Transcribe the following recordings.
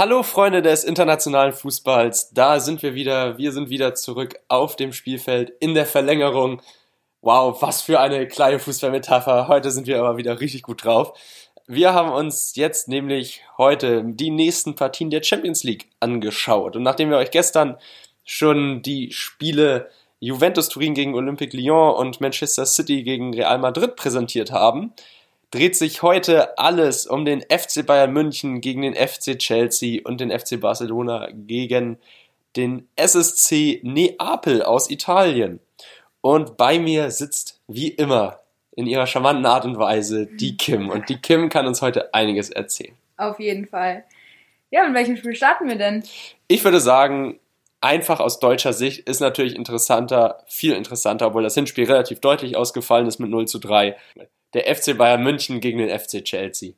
Hallo Freunde des internationalen Fußballs, da sind wir wieder. Wir sind wieder zurück auf dem Spielfeld in der Verlängerung. Wow, was für eine kleine Fußballmetapher. Heute sind wir aber wieder richtig gut drauf. Wir haben uns jetzt nämlich heute die nächsten Partien der Champions League angeschaut. Und nachdem wir euch gestern schon die Spiele Juventus Turin gegen Olympique Lyon und Manchester City gegen Real Madrid präsentiert haben, dreht sich heute alles um den FC Bayern München gegen den FC Chelsea und den FC Barcelona gegen den SSC Neapel aus Italien. Und bei mir sitzt wie immer in ihrer charmanten Art und Weise die Kim. Und die Kim kann uns heute einiges erzählen. Auf jeden Fall. Ja, in welchem Spiel starten wir denn? Ich würde sagen, einfach aus deutscher Sicht ist natürlich interessanter, viel interessanter, obwohl das Hinspiel relativ deutlich ausgefallen ist mit 0 zu 3 der FC Bayern München gegen den FC Chelsea.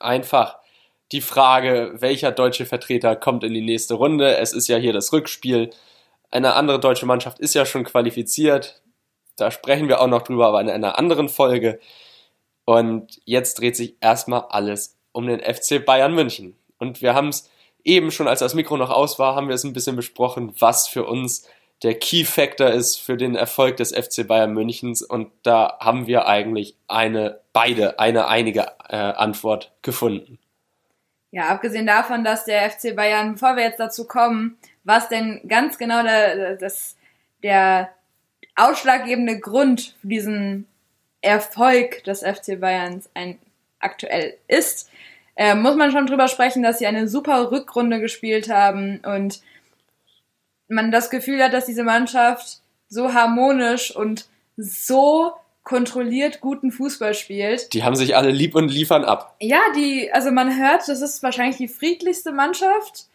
Einfach die Frage, welcher deutsche Vertreter kommt in die nächste Runde. Es ist ja hier das Rückspiel. Eine andere deutsche Mannschaft ist ja schon qualifiziert. Da sprechen wir auch noch drüber, aber in einer anderen Folge. Und jetzt dreht sich erstmal alles um den FC Bayern München. Und wir haben es eben schon, als das Mikro noch aus war, haben wir es ein bisschen besprochen, was für uns der Key Factor ist für den Erfolg des FC Bayern Münchens und da haben wir eigentlich eine, beide, eine einige äh, Antwort gefunden. Ja, abgesehen davon, dass der FC Bayern, bevor wir jetzt dazu kommen, was denn ganz genau der, das, der ausschlaggebende Grund für diesen Erfolg des FC Bayerns ein, aktuell ist, äh, muss man schon drüber sprechen, dass sie eine super Rückrunde gespielt haben und man das Gefühl hat, dass diese Mannschaft so harmonisch und so kontrolliert guten Fußball spielt. Die haben sich alle lieb und liefern ab. Ja, die, also man hört, das ist wahrscheinlich die friedlichste Mannschaft,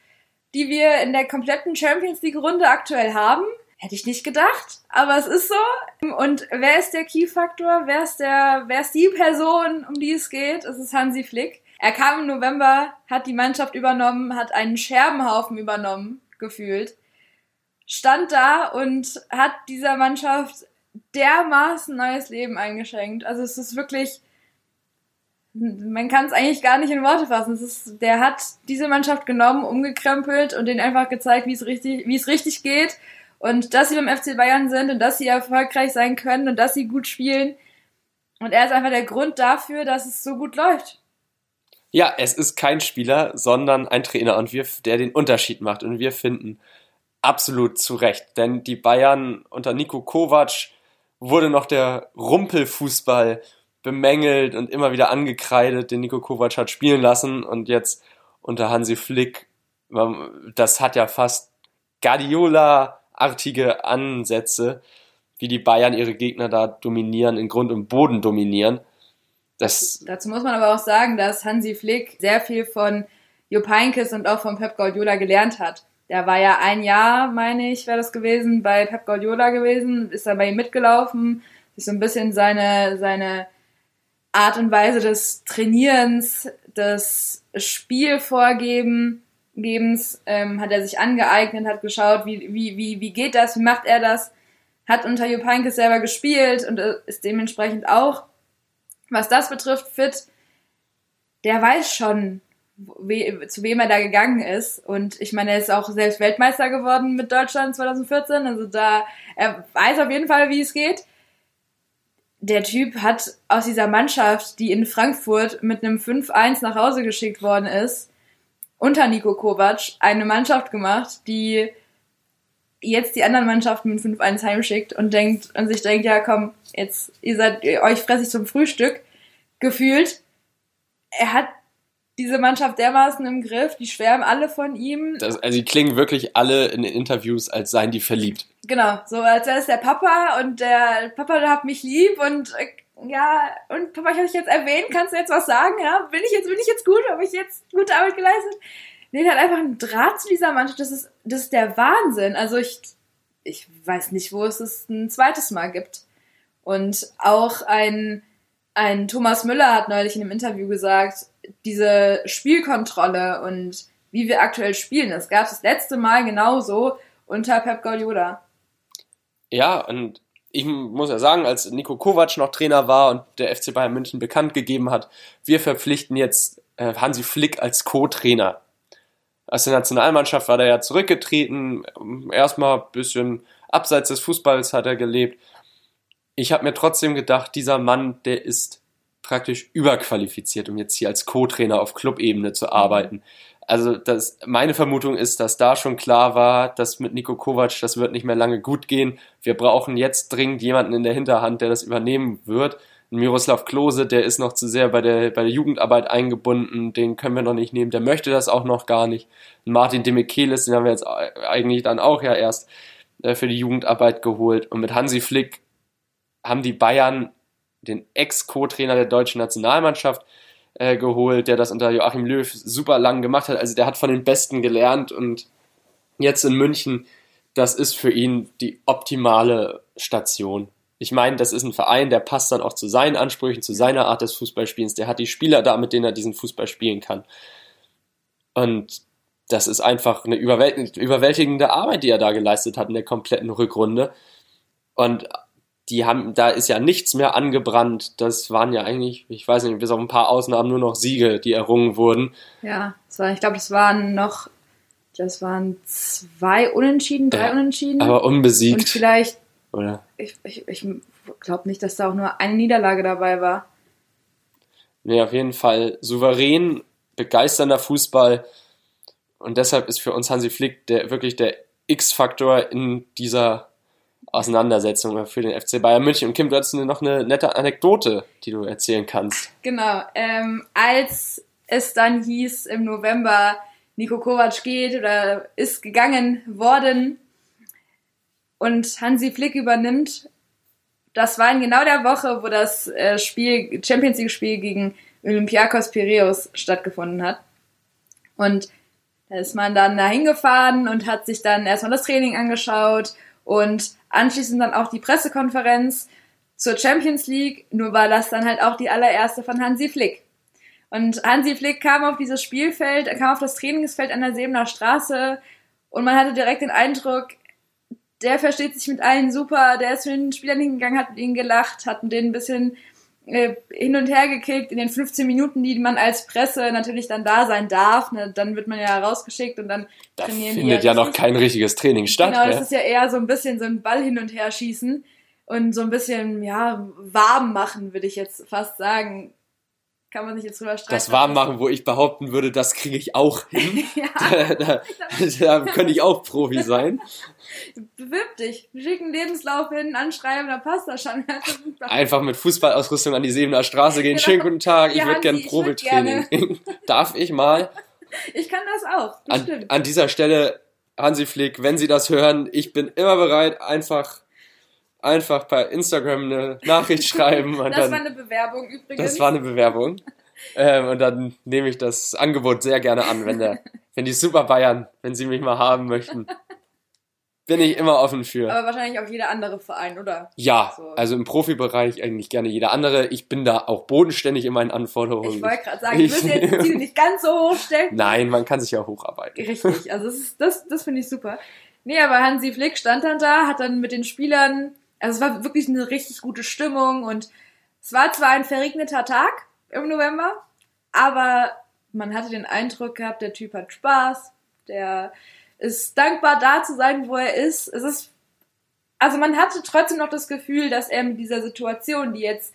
die wir in der kompletten Champions League Runde aktuell haben. Hätte ich nicht gedacht, aber es ist so. Und wer ist der Key-Faktor? Wer ist der, wer ist die Person, um die es geht? Es ist Hansi Flick. Er kam im November, hat die Mannschaft übernommen, hat einen Scherbenhaufen übernommen, gefühlt stand da und hat dieser Mannschaft dermaßen neues Leben eingeschenkt. Also es ist wirklich, man kann es eigentlich gar nicht in Worte fassen. Es ist, der hat diese Mannschaft genommen, umgekrempelt und denen einfach gezeigt, wie es richtig, wie es richtig geht und dass sie beim FC Bayern sind und dass sie erfolgreich sein können und dass sie gut spielen. Und er ist einfach der Grund dafür, dass es so gut läuft. Ja, es ist kein Spieler, sondern ein Trainer und wir, der den Unterschied macht. Und wir finden, absolut zu Recht. Denn die Bayern unter Nico Kovac wurde noch der Rumpelfußball bemängelt und immer wieder angekreidet, den Nico Kovac hat spielen lassen. Und jetzt unter Hansi Flick, das hat ja fast Guardiola-artige Ansätze, wie die Bayern ihre Gegner da dominieren, in Grund und Boden dominieren. Das Dazu muss man aber auch sagen, dass Hansi Flick sehr viel von Jupp Heynckes und auch von Pep Guardiola gelernt hat. Der war ja ein Jahr, meine ich, wäre das gewesen, bei Pep Guardiola gewesen, ist da bei ihm mitgelaufen, sich so ein bisschen seine, seine Art und Weise des Trainierens, des Spielvorgebens ähm, hat er sich angeeignet, hat geschaut, wie, wie, wie, wie geht das, wie macht er das, hat unter Jupp Heynckes selber gespielt und äh, ist dementsprechend auch, was das betrifft, fit. Der weiß schon, we zu wem er da gegangen ist. Und ich meine, er ist auch selbst Weltmeister geworden mit Deutschland 2014. Also da, er weiß auf jeden Fall, wie es geht. Der Typ hat aus dieser Mannschaft, die in Frankfurt mit einem 5-1 nach Hause geschickt worden ist, unter Nico Kovac eine Mannschaft gemacht, die jetzt die anderen Mannschaften mit 5-1 heimschickt und denkt und sich denkt, ja komm, jetzt ihr seid euch fresse ich zum Frühstück gefühlt. Er hat diese Mannschaft dermaßen im Griff, die schwärmen alle von ihm. Das, also die klingen wirklich alle in den Interviews, als seien die verliebt. Genau, so als wäre es der Papa und der Papa der hat mich lieb und äh, ja, und Papa, ich habe dich jetzt erwähnt, kannst du jetzt was sagen? Ja, bin ich jetzt, bin ich jetzt gut? Habe ich jetzt gute Arbeit geleistet? Nee, der hat einfach einen Draht zu dieser Mannschaft. Das ist, das ist der Wahnsinn. Also ich, ich weiß nicht, wo es es ein zweites Mal gibt. Und auch ein, ein Thomas Müller hat neulich in einem Interview gesagt, diese Spielkontrolle und wie wir aktuell spielen, das gab es das letzte Mal genauso unter Pep Guardiola. Ja, und ich muss ja sagen, als Nico Kovac noch Trainer war und der FC Bayern München bekannt gegeben hat, wir verpflichten jetzt äh, Hansi Flick als Co-Trainer. Aus der Nationalmannschaft war er ja zurückgetreten, erstmal ein bisschen abseits des Fußballs hat er gelebt. Ich habe mir trotzdem gedacht, dieser Mann, der ist praktisch überqualifiziert, um jetzt hier als Co-Trainer auf Clubebene zu arbeiten. Also das, meine Vermutung ist, dass da schon klar war, dass mit Nico Kovac, das wird nicht mehr lange gut gehen. Wir brauchen jetzt dringend jemanden in der Hinterhand, der das übernehmen wird. Miroslav Klose, der ist noch zu sehr bei der, bei der Jugendarbeit eingebunden, den können wir noch nicht nehmen, der möchte das auch noch gar nicht. Martin Demichelis, den haben wir jetzt eigentlich dann auch ja erst äh, für die Jugendarbeit geholt. Und mit Hansi Flick haben die Bayern den Ex-Co-Trainer der deutschen Nationalmannschaft äh, geholt, der das unter Joachim Löw super lang gemacht hat. Also der hat von den Besten gelernt und jetzt in München, das ist für ihn die optimale Station ich meine, das ist ein Verein, der passt dann auch zu seinen Ansprüchen, zu seiner Art des Fußballspielens. Der hat die Spieler da, mit denen er diesen Fußball spielen kann. Und das ist einfach eine überwältigende Arbeit, die er da geleistet hat in der kompletten Rückrunde. Und die haben, da ist ja nichts mehr angebrannt. Das waren ja eigentlich, ich weiß nicht, bis auf ein paar Ausnahmen nur noch Siege, die errungen wurden. Ja, war, ich glaube, es waren noch, das waren zwei Unentschieden, drei ja, Unentschieden. Aber unbesiegt. Und vielleicht oder? Ich, ich, ich glaube nicht, dass da auch nur eine Niederlage dabei war. Nee, auf jeden Fall souverän, begeisternder Fußball. Und deshalb ist für uns Hansi Flick der, wirklich der X-Faktor in dieser Auseinandersetzung für den FC Bayern München. Und Kim, du hast noch eine nette Anekdote, die du erzählen kannst. Genau. Ähm, als es dann hieß im November, Nico Kovac geht oder ist gegangen worden, und Hansi Flick übernimmt. Das war in genau der Woche, wo das äh, Spiel, Champions League Spiel gegen Olympiakos Piraeus stattgefunden hat. Und da ist man dann da hingefahren und hat sich dann erstmal das Training angeschaut und anschließend dann auch die Pressekonferenz zur Champions League, nur war das dann halt auch die allererste von Hansi Flick. Und Hansi Flick kam auf dieses Spielfeld, er kam auf das Trainingsfeld an der Sebener Straße und man hatte direkt den Eindruck, der versteht sich mit allen super, der ist zu den Spielern hingegangen, hat mit ihnen gelacht, hat mit denen ein bisschen äh, hin und her gekickt in den 15 Minuten, die man als Presse natürlich dann da sein darf. Ne? Dann wird man ja rausgeschickt und dann da trainieren findet findet ja noch kein richtiges Training statt. Genau, das ist ja eher so ein bisschen so ein Ball hin und her schießen und so ein bisschen, ja, warm machen, würde ich jetzt fast sagen kann man sich jetzt drüber streiten. Das Warmmachen, wo ich behaupten würde, das kriege ich auch hin. ja. da, da, da könnte ich auch Profi sein. Bewirb dich. Schick einen Lebenslauf hin, anschreiben, da passt das schon. Einfach mit Fußballausrüstung an die Sebener Straße gehen. Genau. Schönen guten Tag, ich würde gern Probetraining. Darf ich mal? Ich kann das auch. Das an, an dieser Stelle, Hansi Flick, wenn Sie das hören, ich bin immer bereit, einfach einfach per Instagram eine Nachricht schreiben. Und das dann, war eine Bewerbung übrigens. Das war eine Bewerbung. ähm, und dann nehme ich das Angebot sehr gerne an, wenn, der, wenn die Super Bayern, wenn sie mich mal haben möchten. Bin ich immer offen für. Aber wahrscheinlich auch jeder andere Verein, oder? Ja, so. also im Profibereich eigentlich gerne jeder andere. Ich bin da auch bodenständig in meinen Anforderungen. Ich wollte gerade sagen, ich will jetzt die Ziele nicht ganz so hoch stellen. Nein, man kann sich ja hocharbeiten. Richtig, also das, ist, das, das finde ich super. Nee, aber Hansi Flick stand dann da, hat dann mit den Spielern also es war wirklich eine richtig gute Stimmung und es war zwar ein verregneter Tag im November, aber man hatte den Eindruck gehabt, der Typ hat Spaß, der ist dankbar da zu sein, wo er ist. Es ist, also man hatte trotzdem noch das Gefühl, dass er mit dieser Situation, die jetzt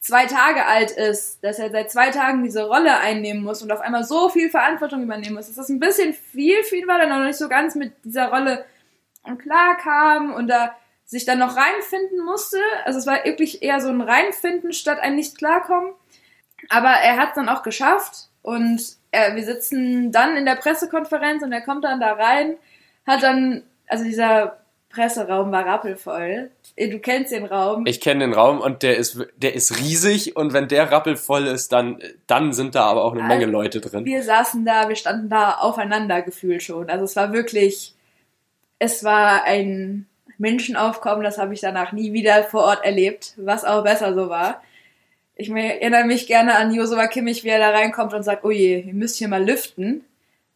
zwei Tage alt ist, dass er seit zwei Tagen diese Rolle einnehmen muss und auf einmal so viel Verantwortung übernehmen muss, dass das ein bisschen viel ihn war, dann noch nicht so ganz mit dieser Rolle klar kam und da sich dann noch reinfinden musste. Also es war wirklich eher so ein Reinfinden statt ein Nicht-Klarkommen. Aber er hat es dann auch geschafft und er, wir sitzen dann in der Pressekonferenz und er kommt dann da rein, hat dann, also dieser Presseraum war rappelvoll. Du kennst den Raum. Ich kenne den Raum und der ist, der ist riesig und wenn der rappelvoll ist, dann, dann sind da aber auch eine also, Menge Leute drin. Wir saßen da, wir standen da aufeinander gefühlt schon. Also es war wirklich, es war ein Menschenaufkommen, das habe ich danach nie wieder vor Ort erlebt, was auch besser so war. Ich erinnere mich gerne an Josua Kimmich, wie er da reinkommt und sagt, oh je, ihr müsst hier mal lüften.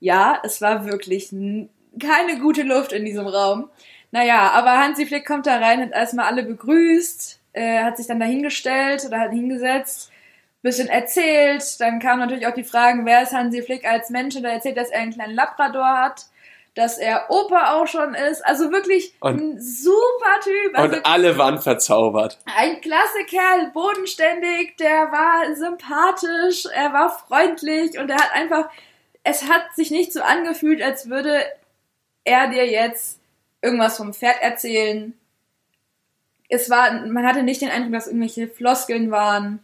Ja, es war wirklich keine gute Luft in diesem Raum. Naja, aber Hansi Flick kommt da rein, hat erstmal alle begrüßt, äh, hat sich dann da hingestellt oder hat hingesetzt bisschen erzählt. Dann kamen natürlich auch die Fragen, wer ist Hansi Flick als Mensch? Und er erzählt, dass er einen kleinen Labrador hat, dass er Opa auch schon ist. Also wirklich und, ein super Typ. Also und alle waren verzaubert. Ein klasse Kerl, bodenständig, der war sympathisch, er war freundlich und er hat einfach, es hat sich nicht so angefühlt, als würde er dir jetzt irgendwas vom Pferd erzählen. Es war, man hatte nicht den Eindruck, dass irgendwelche Floskeln waren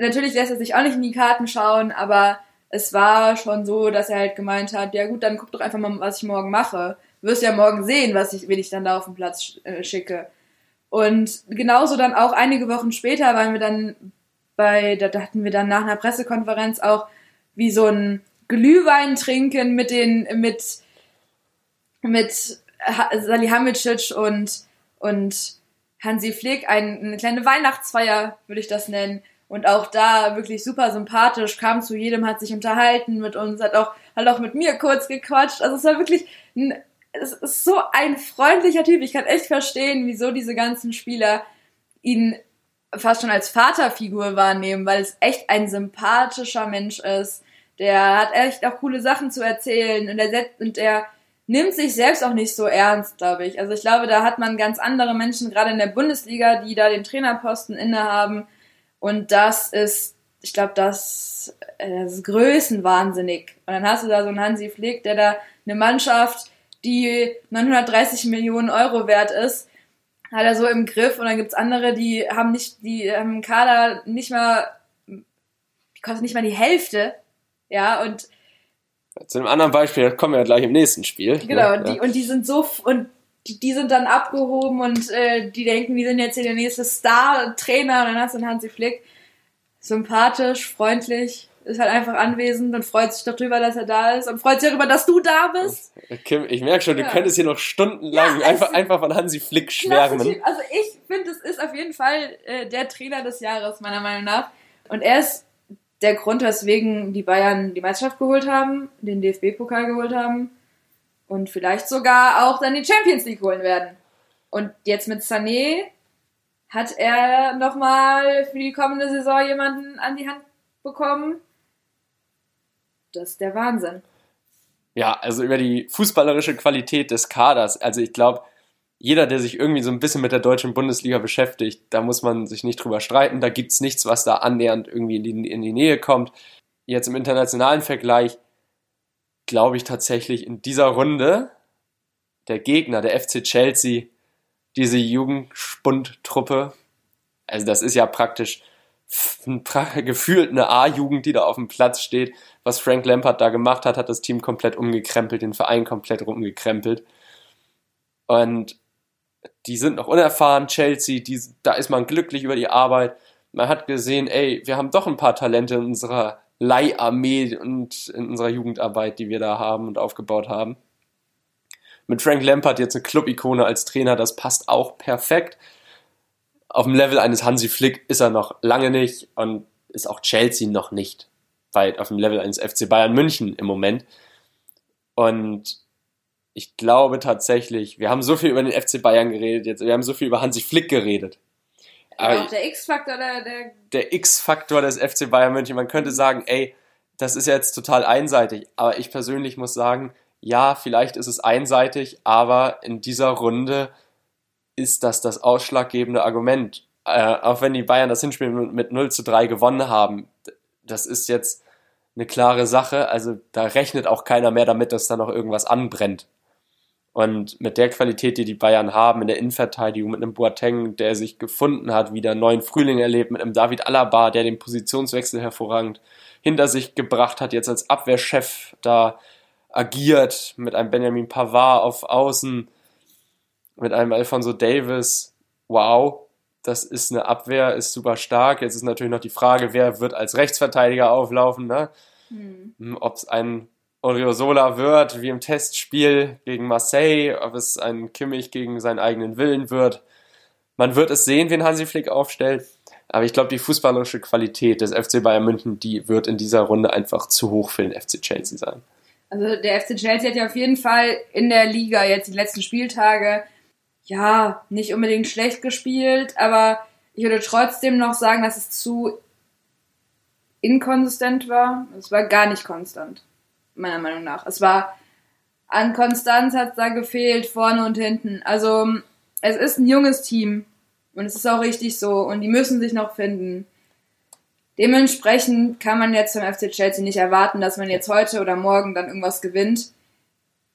natürlich lässt er sich auch nicht in die Karten schauen, aber es war schon so, dass er halt gemeint hat, ja gut, dann guck doch einfach mal, was ich morgen mache. Du wirst ja morgen sehen, was ich, wen ich dann da auf den Platz äh, schicke. Und genauso dann auch einige Wochen später waren wir dann bei, da hatten wir dann nach einer Pressekonferenz auch wie so ein Glühwein trinken mit den, mit, mit Salihamidzic und, und Hansi Flick, ein, eine kleine Weihnachtsfeier, würde ich das nennen. Und auch da wirklich super sympathisch, kam zu jedem, hat sich unterhalten mit uns, hat auch, hat auch mit mir kurz gequatscht. Also es war wirklich ein, es ist so ein freundlicher Typ. Ich kann echt verstehen, wieso diese ganzen Spieler ihn fast schon als Vaterfigur wahrnehmen, weil es echt ein sympathischer Mensch ist. Der hat echt auch coole Sachen zu erzählen und er, und er nimmt sich selbst auch nicht so ernst, glaube ich. Also ich glaube, da hat man ganz andere Menschen, gerade in der Bundesliga, die da den Trainerposten innehaben, und das ist, ich glaube, das, äh, das ist größenwahnsinnig. Und dann hast du da so einen Hansi Flick, der da eine Mannschaft, die 930 Millionen Euro wert ist, hat er so im Griff. Und dann gibt's andere, die haben nicht, die haben im Kader nicht mal, die kostet nicht mal die Hälfte. Ja, und zu einem anderen Beispiel kommen wir ja gleich im nächsten Spiel. Genau, ne? die, und die sind so, und die, sind dann abgehoben und äh, die denken, die sind jetzt hier der nächste Star-Trainer und dann hast du einen Hansi Flick. Sympathisch, freundlich, ist halt einfach anwesend und freut sich darüber, dass er da ist und freut sich darüber, dass du da bist. Kim, ich merke schon, du ja. könntest hier noch stundenlang ja, einfach, einfach von Hansi Flick schwärmen. Also ich finde, es ist auf jeden Fall äh, der Trainer des Jahres, meiner Meinung nach. Und er ist der Grund, weswegen die Bayern die Meisterschaft geholt haben, den DFB-Pokal geholt haben und vielleicht sogar auch dann die Champions League holen werden. Und jetzt mit Sané hat er nochmal für die kommende Saison jemanden an die Hand bekommen. Das ist der Wahnsinn. Ja, also über die fußballerische Qualität des Kaders. Also ich glaube, jeder, der sich irgendwie so ein bisschen mit der deutschen Bundesliga beschäftigt, da muss man sich nicht drüber streiten. Da gibt es nichts, was da annähernd irgendwie in die, in die Nähe kommt. Jetzt im internationalen Vergleich glaube ich tatsächlich in dieser Runde der Gegner, der FC Chelsea, diese Jugendspundtruppe, also das ist ja praktisch gefühlt eine A-Jugend, die da auf dem Platz steht. Was Frank Lampard da gemacht hat, hat das Team komplett umgekrempelt, den Verein komplett umgekrempelt. Und die sind noch unerfahren, Chelsea, die, da ist man glücklich über die Arbeit. Man hat gesehen, ey, wir haben doch ein paar Talente in unserer Leiharmee und in unserer Jugendarbeit, die wir da haben und aufgebaut haben. Mit Frank Lampard jetzt eine Club-Ikone als Trainer, das passt auch perfekt. Auf dem Level eines Hansi Flick ist er noch lange nicht und ist auch Chelsea noch nicht weit auf dem Level eines FC Bayern München im Moment. Und ich glaube tatsächlich, wir haben so viel über den FC Bayern geredet jetzt, wir haben so viel über Hansi Flick geredet. Aber auch der X-Faktor der, der. Der X-Faktor des FC Bayern München. Man könnte sagen, ey, das ist jetzt total einseitig. Aber ich persönlich muss sagen, ja, vielleicht ist es einseitig, aber in dieser Runde ist das das ausschlaggebende Argument. Äh, auch wenn die Bayern das Hinspiel mit 0 zu 3 gewonnen haben, das ist jetzt eine klare Sache. Also da rechnet auch keiner mehr damit, dass da noch irgendwas anbrennt. Und mit der Qualität, die die Bayern haben in der Innenverteidigung, mit einem Boateng, der sich gefunden hat, wieder einen neuen Frühling erlebt, mit einem David Alaba, der den Positionswechsel hervorragend hinter sich gebracht hat, jetzt als Abwehrchef da agiert, mit einem Benjamin Pavard auf Außen, mit einem Alfonso Davis. Wow, das ist eine Abwehr, ist super stark. Jetzt ist natürlich noch die Frage, wer wird als Rechtsverteidiger auflaufen, ne? Hm. Ob es ein Oriosola wird, wie im Testspiel gegen Marseille, ob es ein Kimmich gegen seinen eigenen Willen wird. Man wird es sehen, wen Hansi Flick aufstellt. Aber ich glaube, die fußballerische Qualität des FC Bayern München, die wird in dieser Runde einfach zu hoch für den FC Chelsea sein. Also der FC Chelsea hat ja auf jeden Fall in der Liga jetzt die letzten Spieltage ja nicht unbedingt schlecht gespielt, aber ich würde trotzdem noch sagen, dass es zu inkonsistent war. Es war gar nicht konstant, meiner Meinung nach. Es war an Konstanz hat es da gefehlt, vorne und hinten. Also es ist ein junges Team und es ist auch richtig so und die müssen sich noch finden. Dementsprechend kann man jetzt vom FC Chelsea nicht erwarten, dass man jetzt heute oder morgen dann irgendwas gewinnt.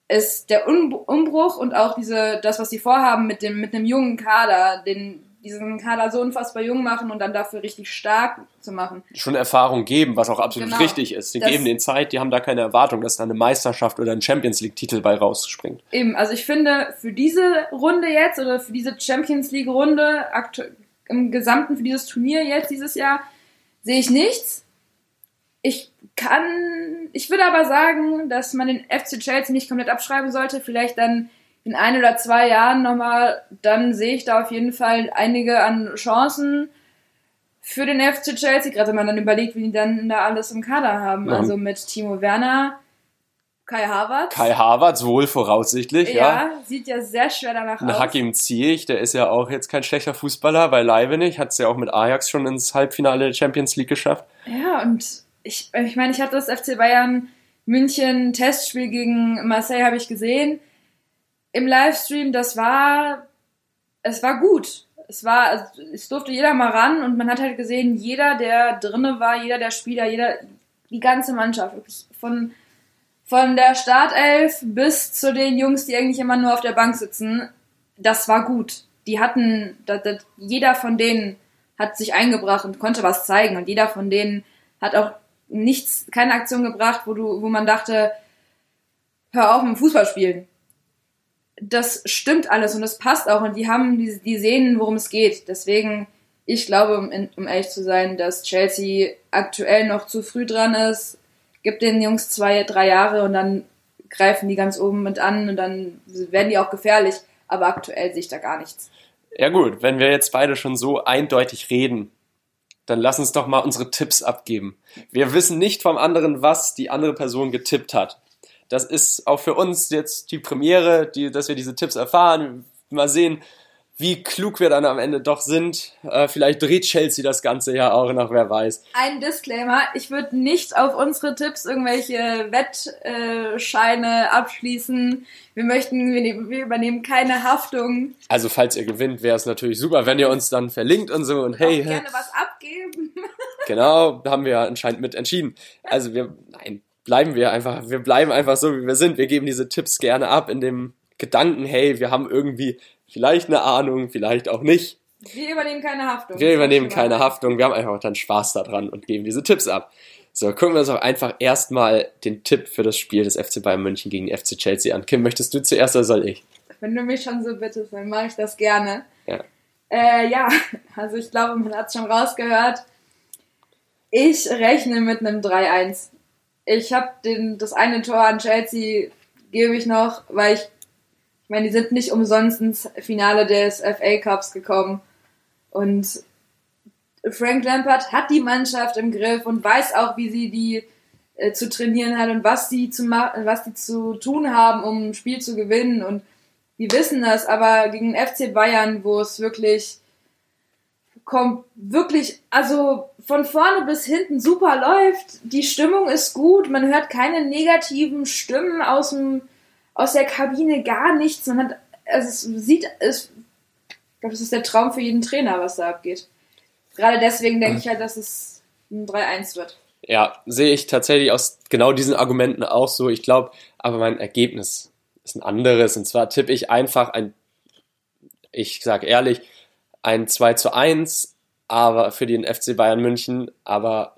Ist der Umbruch und auch diese, das, was sie vorhaben mit dem, mit einem jungen Kader, den, diesen Kader so unfassbar jung machen und dann dafür richtig stark zu machen. Schon Erfahrung geben, was auch absolut genau. richtig ist. Sie das geben den Zeit, die haben da keine Erwartung, dass da eine Meisterschaft oder ein Champions League-Titel bei rausspringt. Eben, also ich finde, für diese Runde jetzt oder für diese Champions League-Runde im Gesamten, für dieses Turnier jetzt dieses Jahr, sehe ich nichts. Ich kann, ich würde aber sagen, dass man den FC Chelsea nicht komplett abschreiben sollte, vielleicht dann in ein oder zwei Jahren nochmal, dann sehe ich da auf jeden Fall einige an Chancen für den FC Chelsea, gerade wenn man dann überlegt, wie die dann da alles im Kader haben. Ja. Also mit Timo Werner, Kai Havertz. Kai Havertz wohl voraussichtlich, ja. Ja, sieht ja sehr schwer danach Ein aus. Hakim Ziyech, der ist ja auch jetzt kein schlechter Fußballer, beileibe nicht. Hat es ja auch mit Ajax schon ins Halbfinale der Champions League geschafft. Ja, und ich, ich meine, ich hatte das FC Bayern München Testspiel gegen Marseille, habe ich gesehen im Livestream, das war, es war gut. Es war, also, es durfte jeder mal ran und man hat halt gesehen, jeder, der drinne war, jeder der Spieler, jeder, die ganze Mannschaft, wirklich von, von der Startelf bis zu den Jungs, die eigentlich immer nur auf der Bank sitzen, das war gut. Die hatten, das, das, jeder von denen hat sich eingebracht und konnte was zeigen und jeder von denen hat auch nichts, keine Aktion gebracht, wo du, wo man dachte, hör auf mit dem Fußball spielen das stimmt alles und das passt auch und die haben, die, die sehen, worum es geht. Deswegen, ich glaube, um, um ehrlich zu sein, dass Chelsea aktuell noch zu früh dran ist. Gibt den Jungs zwei, drei Jahre und dann greifen die ganz oben mit an und dann werden die auch gefährlich. Aber aktuell sehe ich da gar nichts. Ja gut, wenn wir jetzt beide schon so eindeutig reden, dann lass uns doch mal unsere Tipps abgeben. Wir wissen nicht vom anderen, was die andere Person getippt hat. Das ist auch für uns jetzt die Premiere, die, dass wir diese Tipps erfahren. Mal sehen, wie klug wir dann am Ende doch sind. Äh, vielleicht dreht Chelsea das Ganze ja auch noch, wer weiß. Ein Disclaimer, ich würde nicht auf unsere Tipps irgendwelche Wettscheine abschließen. Wir möchten, wir, nehmen, wir übernehmen keine Haftung. Also falls ihr gewinnt, wäre es natürlich super, wenn ihr uns dann verlinkt und so und hey. Auch gerne was abgeben. genau, haben wir anscheinend mit entschieden. Also wir, nein, bleiben wir einfach, wir bleiben einfach so, wie wir sind. Wir geben diese Tipps gerne ab in dem Gedanken, hey, wir haben irgendwie vielleicht eine Ahnung, vielleicht auch nicht. Wir übernehmen keine Haftung. Wir übernehmen keine Haftung, wir haben einfach dann Spaß daran und geben diese Tipps ab. So, gucken wir uns auch einfach erstmal den Tipp für das Spiel des FC Bayern München gegen FC Chelsea an. Kim, möchtest du zuerst oder soll ich? Wenn du mich schon so bittest, dann mache ich das gerne. Ja. Äh, ja, also ich glaube, man hat es schon rausgehört. Ich rechne mit einem 3-1 ich habe das eine Tor an Chelsea gebe ich noch, weil ich, ich meine, die sind nicht umsonst ins Finale des FA Cups gekommen. Und Frank Lampard hat die Mannschaft im Griff und weiß auch, wie sie die äh, zu trainieren hat und was sie zu machen, was die zu tun haben, um ein Spiel zu gewinnen. Und die wissen das, aber gegen den FC Bayern, wo es wirklich kommt wirklich, also von vorne bis hinten super läuft. Die Stimmung ist gut, man hört keine negativen Stimmen aus dem, aus der Kabine, gar nichts. Man hat, also es sieht, es, ich glaube, das ist der Traum für jeden Trainer, was da abgeht. Gerade deswegen denke ich halt, dass es ein 3-1 wird. Ja, sehe ich tatsächlich aus genau diesen Argumenten auch so. Ich glaube, aber mein Ergebnis ist ein anderes. Und zwar tippe ich einfach ein, ich sage ehrlich, ein 2 zu 1, aber für den FC Bayern München, aber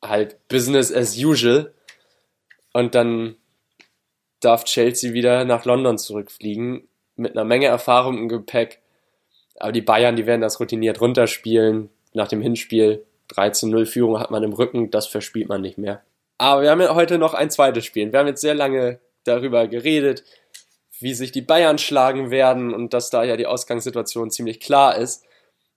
halt Business as usual. Und dann darf Chelsea wieder nach London zurückfliegen mit einer Menge Erfahrung im Gepäck. Aber die Bayern, die werden das routiniert runterspielen. Nach dem Hinspiel 13-0 Führung hat man im Rücken, das verspielt man nicht mehr. Aber wir haben ja heute noch ein zweites Spiel. Wir haben jetzt sehr lange darüber geredet, wie sich die Bayern schlagen werden und dass da ja die Ausgangssituation ziemlich klar ist.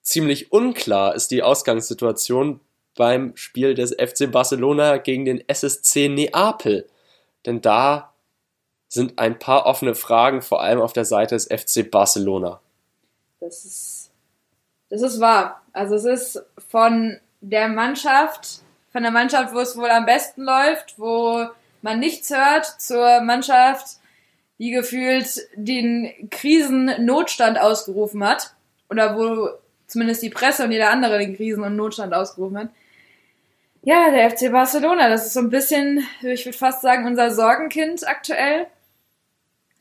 Ziemlich unklar ist die Ausgangssituation beim Spiel des FC Barcelona gegen den SSC Neapel. Denn da sind ein paar offene Fragen, vor allem auf der Seite des FC Barcelona. Das ist, das ist wahr. Also es ist von der Mannschaft, von der Mannschaft, wo es wohl am besten läuft, wo man nichts hört, zur Mannschaft, die gefühlt den Krisennotstand ausgerufen hat. Oder wo zumindest die Presse und jeder andere den Krisen- und Notstand ausgerufen hat. Ja, der FC Barcelona, das ist so ein bisschen, ich würde fast sagen, unser Sorgenkind aktuell.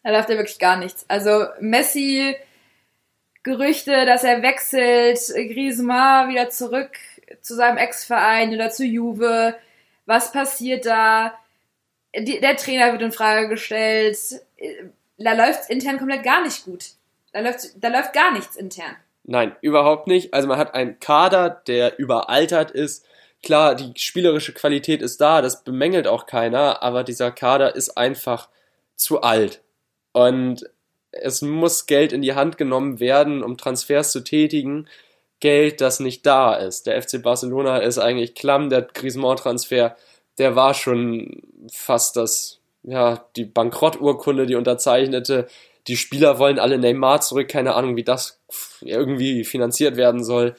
Da läuft ja wirklich gar nichts. Also Messi, Gerüchte, dass er wechselt, Griezmann wieder zurück zu seinem Ex-Verein oder zu Juve. Was passiert da? Der Trainer wird in Frage gestellt. Da läuft intern komplett gar nicht gut. Da läuft, da läuft gar nichts intern. Nein, überhaupt nicht. Also man hat einen Kader, der überaltert ist. Klar, die spielerische Qualität ist da, das bemängelt auch keiner, aber dieser Kader ist einfach zu alt. Und es muss Geld in die Hand genommen werden, um Transfers zu tätigen. Geld, das nicht da ist. Der FC Barcelona ist eigentlich klamm. Der Griezmann-Transfer, der war schon fast das, ja, die Bankrotturkunde, die unterzeichnete. Die Spieler wollen alle Neymar zurück. Keine Ahnung, wie das irgendwie finanziert werden soll.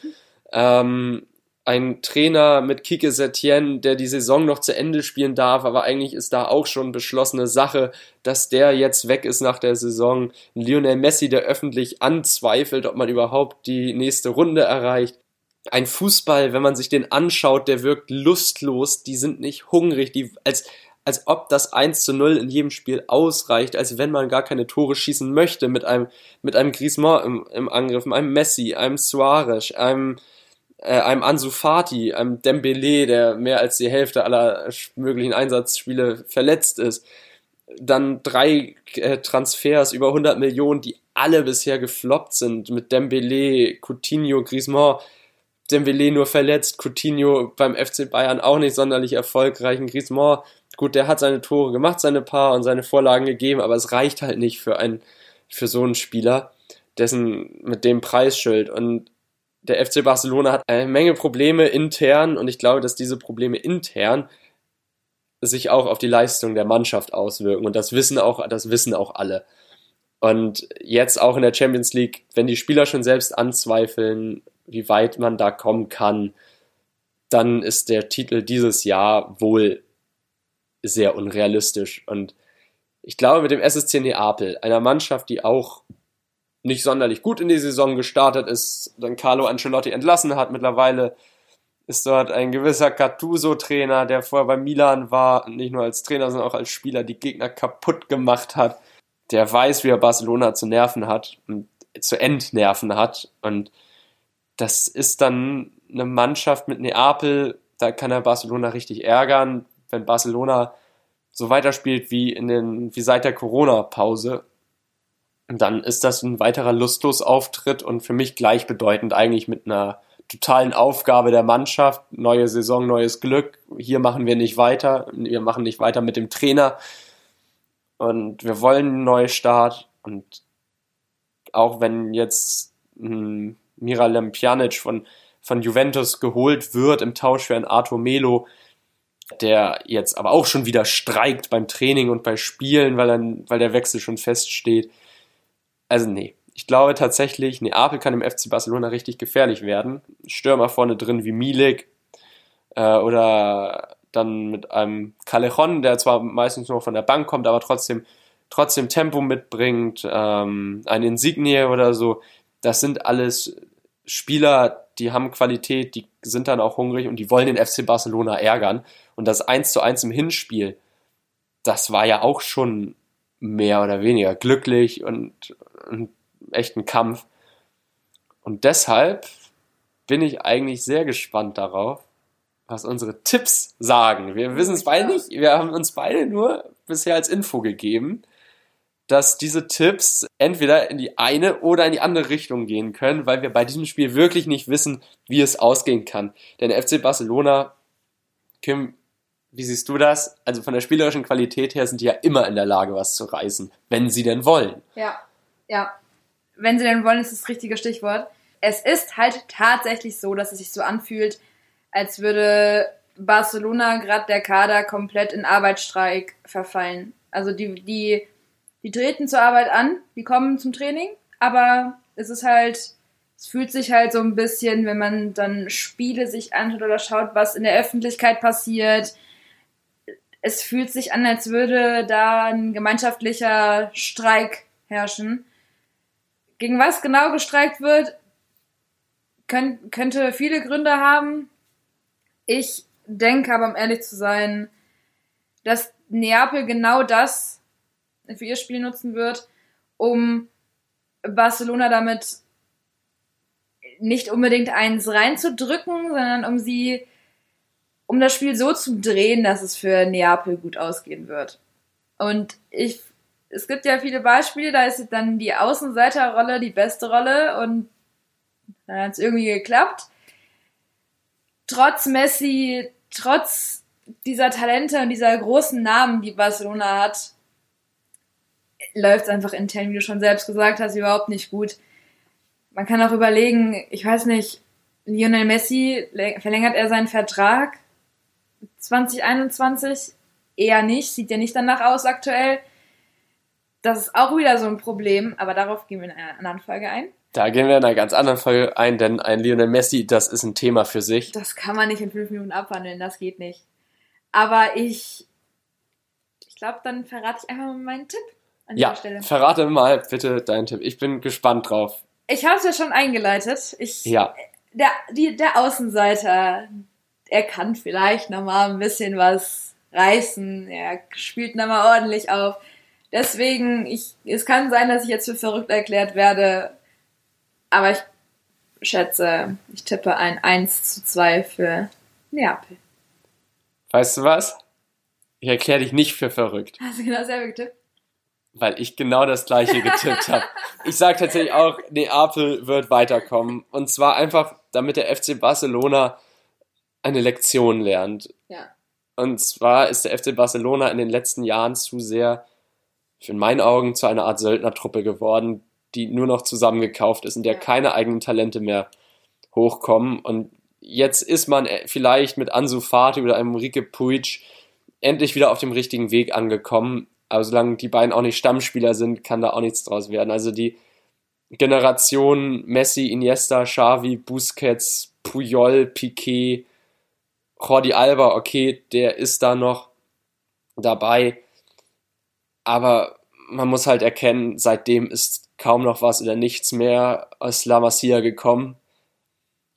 Ähm, ein Trainer mit Kike Setien, der die Saison noch zu Ende spielen darf, aber eigentlich ist da auch schon beschlossene Sache, dass der jetzt weg ist nach der Saison. Lionel Messi, der öffentlich anzweifelt, ob man überhaupt die nächste Runde erreicht. Ein Fußball, wenn man sich den anschaut, der wirkt lustlos, die sind nicht hungrig, die, als, als ob das 1 zu 0 in jedem Spiel ausreicht, als wenn man gar keine Tore schießen möchte mit einem, mit einem Griezmann im, im Angriff, einem Messi, einem Suarez, einem, äh, einem Ansu Fati, einem Dembele, der mehr als die Hälfte aller möglichen Einsatzspiele verletzt ist. Dann drei äh, Transfers über 100 Millionen, die alle bisher gefloppt sind, mit Dembele, Coutinho, Griezmann. Dembele nur verletzt, Coutinho beim FC Bayern auch nicht sonderlich erfolgreich. Griezmann, gut, der hat seine Tore gemacht, seine paar und seine Vorlagen gegeben, aber es reicht halt nicht für einen, für so einen Spieler, dessen, mit dem Preisschild. Und der FC Barcelona hat eine Menge Probleme intern und ich glaube, dass diese Probleme intern sich auch auf die Leistung der Mannschaft auswirken und das wissen auch, das wissen auch alle. Und jetzt auch in der Champions League, wenn die Spieler schon selbst anzweifeln, wie weit man da kommen kann, dann ist der Titel dieses Jahr wohl sehr unrealistisch. Und ich glaube, mit dem SSC Neapel, einer Mannschaft, die auch nicht sonderlich gut in die Saison gestartet ist, dann Carlo Ancelotti entlassen hat. Mittlerweile ist dort ein gewisser Gattuso-Trainer, der vorher bei Milan war, nicht nur als Trainer, sondern auch als Spieler die Gegner kaputt gemacht hat. Der weiß, wie er Barcelona zu nerven hat und zu entnerven hat. Und das ist dann eine Mannschaft mit Neapel, da kann er Barcelona richtig ärgern, wenn Barcelona so weiterspielt wie in den, wie seit der Corona-Pause dann ist das ein weiterer lustlos Auftritt und für mich gleichbedeutend eigentlich mit einer totalen Aufgabe der Mannschaft. Neue Saison, neues Glück. Hier machen wir nicht weiter. Wir machen nicht weiter mit dem Trainer. Und wir wollen einen Neustart. Und auch wenn jetzt hm, Miralem Pjanic von, von Juventus geholt wird im Tausch für einen Arthur Melo, der jetzt aber auch schon wieder streikt beim Training und bei Spielen, weil, dann, weil der Wechsel schon feststeht, also nee. Ich glaube tatsächlich, Neapel kann im FC Barcelona richtig gefährlich werden. Stürmer vorne drin wie Milik äh, oder dann mit einem Callejon, der zwar meistens nur von der Bank kommt, aber trotzdem, trotzdem Tempo mitbringt, ähm, ein Insignie oder so. Das sind alles Spieler, die haben Qualität, die sind dann auch hungrig und die wollen den FC Barcelona ärgern. Und das 1 zu 1 im Hinspiel, das war ja auch schon mehr oder weniger glücklich und, und echt ein Kampf. Und deshalb bin ich eigentlich sehr gespannt darauf, was unsere Tipps sagen. Wir wissen es beide nicht. Wir haben uns beide nur bisher als Info gegeben, dass diese Tipps entweder in die eine oder in die andere Richtung gehen können, weil wir bei diesem Spiel wirklich nicht wissen, wie es ausgehen kann. Denn FC Barcelona, Kim, wie siehst du das? Also von der spielerischen Qualität her sind die ja immer in der Lage, was zu reißen, wenn sie denn wollen. Ja, ja. Wenn sie denn wollen, ist das richtige Stichwort. Es ist halt tatsächlich so, dass es sich so anfühlt, als würde Barcelona gerade der Kader komplett in Arbeitsstreik verfallen. Also die, die, die treten zur Arbeit an, die kommen zum Training, aber es ist halt Es fühlt sich halt so ein bisschen, wenn man dann Spiele sich anschaut oder schaut, was in der Öffentlichkeit passiert. Es fühlt sich an, als würde da ein gemeinschaftlicher Streik herrschen. Gegen was genau gestreikt wird, könnt, könnte viele Gründe haben. Ich denke aber, um ehrlich zu sein, dass Neapel genau das für ihr Spiel nutzen wird, um Barcelona damit nicht unbedingt eins reinzudrücken, sondern um sie, um das Spiel so zu drehen, dass es für Neapel gut ausgehen wird. Und ich, es gibt ja viele Beispiele, da ist dann die Außenseiterrolle die beste Rolle und dann hat es irgendwie geklappt. Trotz Messi, trotz dieser Talente und dieser großen Namen, die Barcelona hat, läuft es einfach intern, wie du schon selbst gesagt hast, überhaupt nicht gut. Man kann auch überlegen, ich weiß nicht, Lionel Messi, verlängert er seinen Vertrag 2021? Eher nicht, sieht ja nicht danach aus aktuell. Das ist auch wieder so ein Problem, aber darauf gehen wir in einer anderen Folge ein. Da gehen wir in einer ganz anderen Folge ein, denn ein Lionel Messi, das ist ein Thema für sich. Das kann man nicht in fünf Minuten abhandeln, das geht nicht. Aber ich, ich glaube, dann verrate ich einfach mal meinen Tipp an ja, Stelle. Verrate mal bitte deinen Tipp. Ich bin gespannt drauf. Ich habe es ja schon eingeleitet. Ich, ja. Der, die, der Außenseiter, er kann vielleicht nochmal ein bisschen was reißen. Er spielt nochmal ordentlich auf. Deswegen, ich, es kann sein, dass ich jetzt für verrückt erklärt werde. Aber ich schätze, ich tippe ein 1 zu 2 für Neapel. Weißt du was? Ich erkläre dich nicht für verrückt. Hast du genau dasselbe getippt? Weil ich genau das gleiche getippt habe. Ich sage tatsächlich auch, Neapel wird weiterkommen. Und zwar einfach, damit der FC Barcelona eine Lektion lernt. Ja. Und zwar ist der FC Barcelona in den letzten Jahren zu sehr, in meinen Augen, zu einer Art Söldnertruppe geworden, die nur noch zusammengekauft ist, in der ja. keine eigenen Talente mehr hochkommen. Und jetzt ist man äh, vielleicht mit Ansu Fati oder einem Rike Puig endlich wieder auf dem richtigen Weg angekommen. Aber solange die beiden auch nicht Stammspieler sind, kann da auch nichts draus werden. Also die Generation Messi, Iniesta, Xavi, Busquets, Puyol, Piquet, Jordi Alba, okay, der ist da noch dabei. Aber man muss halt erkennen, seitdem ist kaum noch was oder nichts mehr aus La Masia gekommen.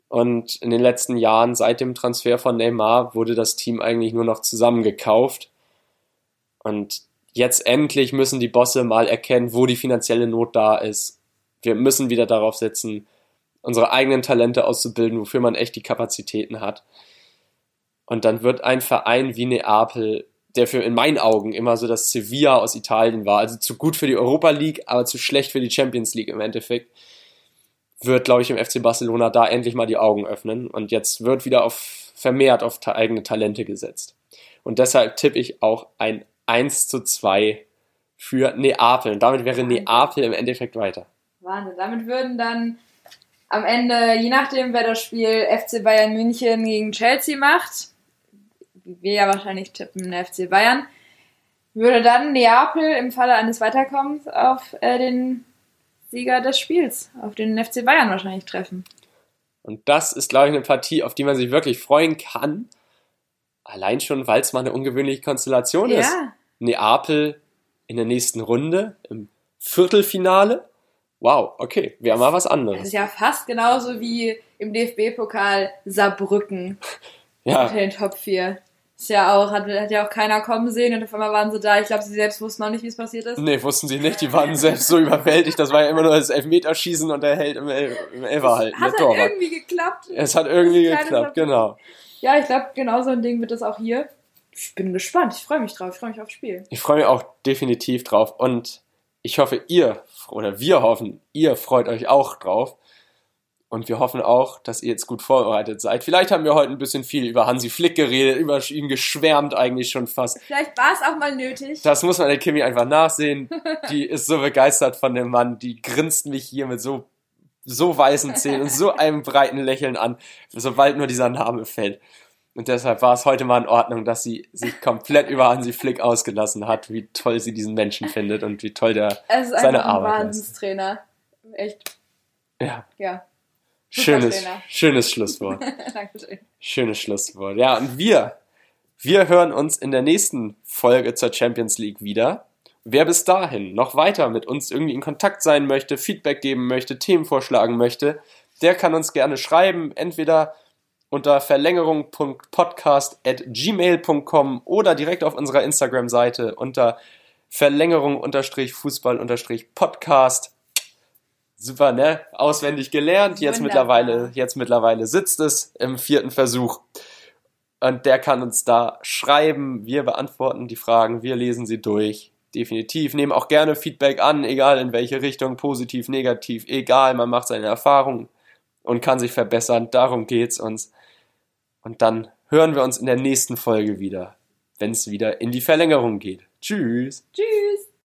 Und in den letzten Jahren, seit dem Transfer von Neymar, wurde das Team eigentlich nur noch zusammengekauft. Und jetzt endlich müssen die Bosse mal erkennen, wo die finanzielle Not da ist. Wir müssen wieder darauf setzen, unsere eigenen Talente auszubilden, wofür man echt die Kapazitäten hat. Und dann wird ein Verein wie Neapel, der für in meinen Augen immer so das Sevilla aus Italien war, also zu gut für die Europa League, aber zu schlecht für die Champions League im Endeffekt, wird, glaube ich, im FC Barcelona da endlich mal die Augen öffnen. Und jetzt wird wieder auf vermehrt auf eigene Talente gesetzt. Und deshalb tippe ich auch ein 1 zu 2 für Neapel. Und damit wäre. Neapel im Endeffekt weiter. Wahnsinn. Damit würden dann am Ende, je nachdem, wer das Spiel FC Bayern München gegen Chelsea macht, wie wir ja wahrscheinlich tippen, FC Bayern, würde dann Neapel im Falle eines Weiterkommens auf äh, den Sieger des Spiels, auf den FC Bayern wahrscheinlich treffen. Und das ist, glaube ich, eine Partie, auf die man sich wirklich freuen kann. Allein schon, weil es mal eine ungewöhnliche Konstellation ja. ist. Neapel in der nächsten Runde, im Viertelfinale. Wow, okay, wir haben mal was anderes. Das ist ja fast genauso wie im DFB-Pokal Saarbrücken ja. unter den Top 4. Ist ja auch, hat, hat ja auch keiner kommen sehen und auf einmal waren sie da. Ich glaube, sie selbst wussten noch nicht, wie es passiert ist. Nee, wussten sie nicht. Die waren selbst so überwältigt. Das war ja immer nur das Elfmeterschießen und der hält im, El im Elfer halten. Hat halt irgendwie geklappt. Es hat irgendwie geklappt, genau. Ja, ich glaube, genau so ein Ding wird das auch hier. Ich bin gespannt. Ich freue mich drauf. Ich freue mich aufs Spiel. Ich freue mich auch definitiv drauf. Und ich hoffe, ihr, oder wir hoffen, ihr freut euch auch drauf. Und wir hoffen auch, dass ihr jetzt gut vorbereitet seid. Vielleicht haben wir heute ein bisschen viel über Hansi Flick geredet, über ihn geschwärmt eigentlich schon fast. Vielleicht war es auch mal nötig. Das muss man der Kimi einfach nachsehen. Die ist so begeistert von dem Mann. Die grinst mich hier mit so, so weißen Zähnen und so einem breiten Lächeln an, sobald nur dieser Name fällt. Und deshalb war es heute mal in Ordnung, dass sie sich komplett über Hansi Flick ausgelassen hat, wie toll sie diesen Menschen findet und wie toll der seine Arbeit ist. Es ist einfach ein Wahnsinnstrainer. Echt. Ja. Ja. Schönes, schönes Schlusswort. Dankeschön. Schönes Schlusswort. Ja, und wir, wir hören uns in der nächsten Folge zur Champions League wieder. Wer bis dahin noch weiter mit uns irgendwie in Kontakt sein möchte, Feedback geben möchte, Themen vorschlagen möchte, der kann uns gerne schreiben, entweder unter verlängerung.podcast.gmail.com oder direkt auf unserer Instagram-Seite unter Verlängerung-Fußball-Podcast. Super, ne? Auswendig gelernt. Jetzt mittlerweile, jetzt mittlerweile sitzt es im vierten Versuch. Und der kann uns da schreiben. Wir beantworten die Fragen. Wir lesen sie durch. Definitiv. Nehmen auch gerne Feedback an, egal in welche Richtung. Positiv, negativ, egal. Man macht seine Erfahrungen und kann sich verbessern. Darum geht's uns. Und dann hören wir uns in der nächsten Folge wieder, wenn es wieder in die Verlängerung geht. Tschüss. Tschüss.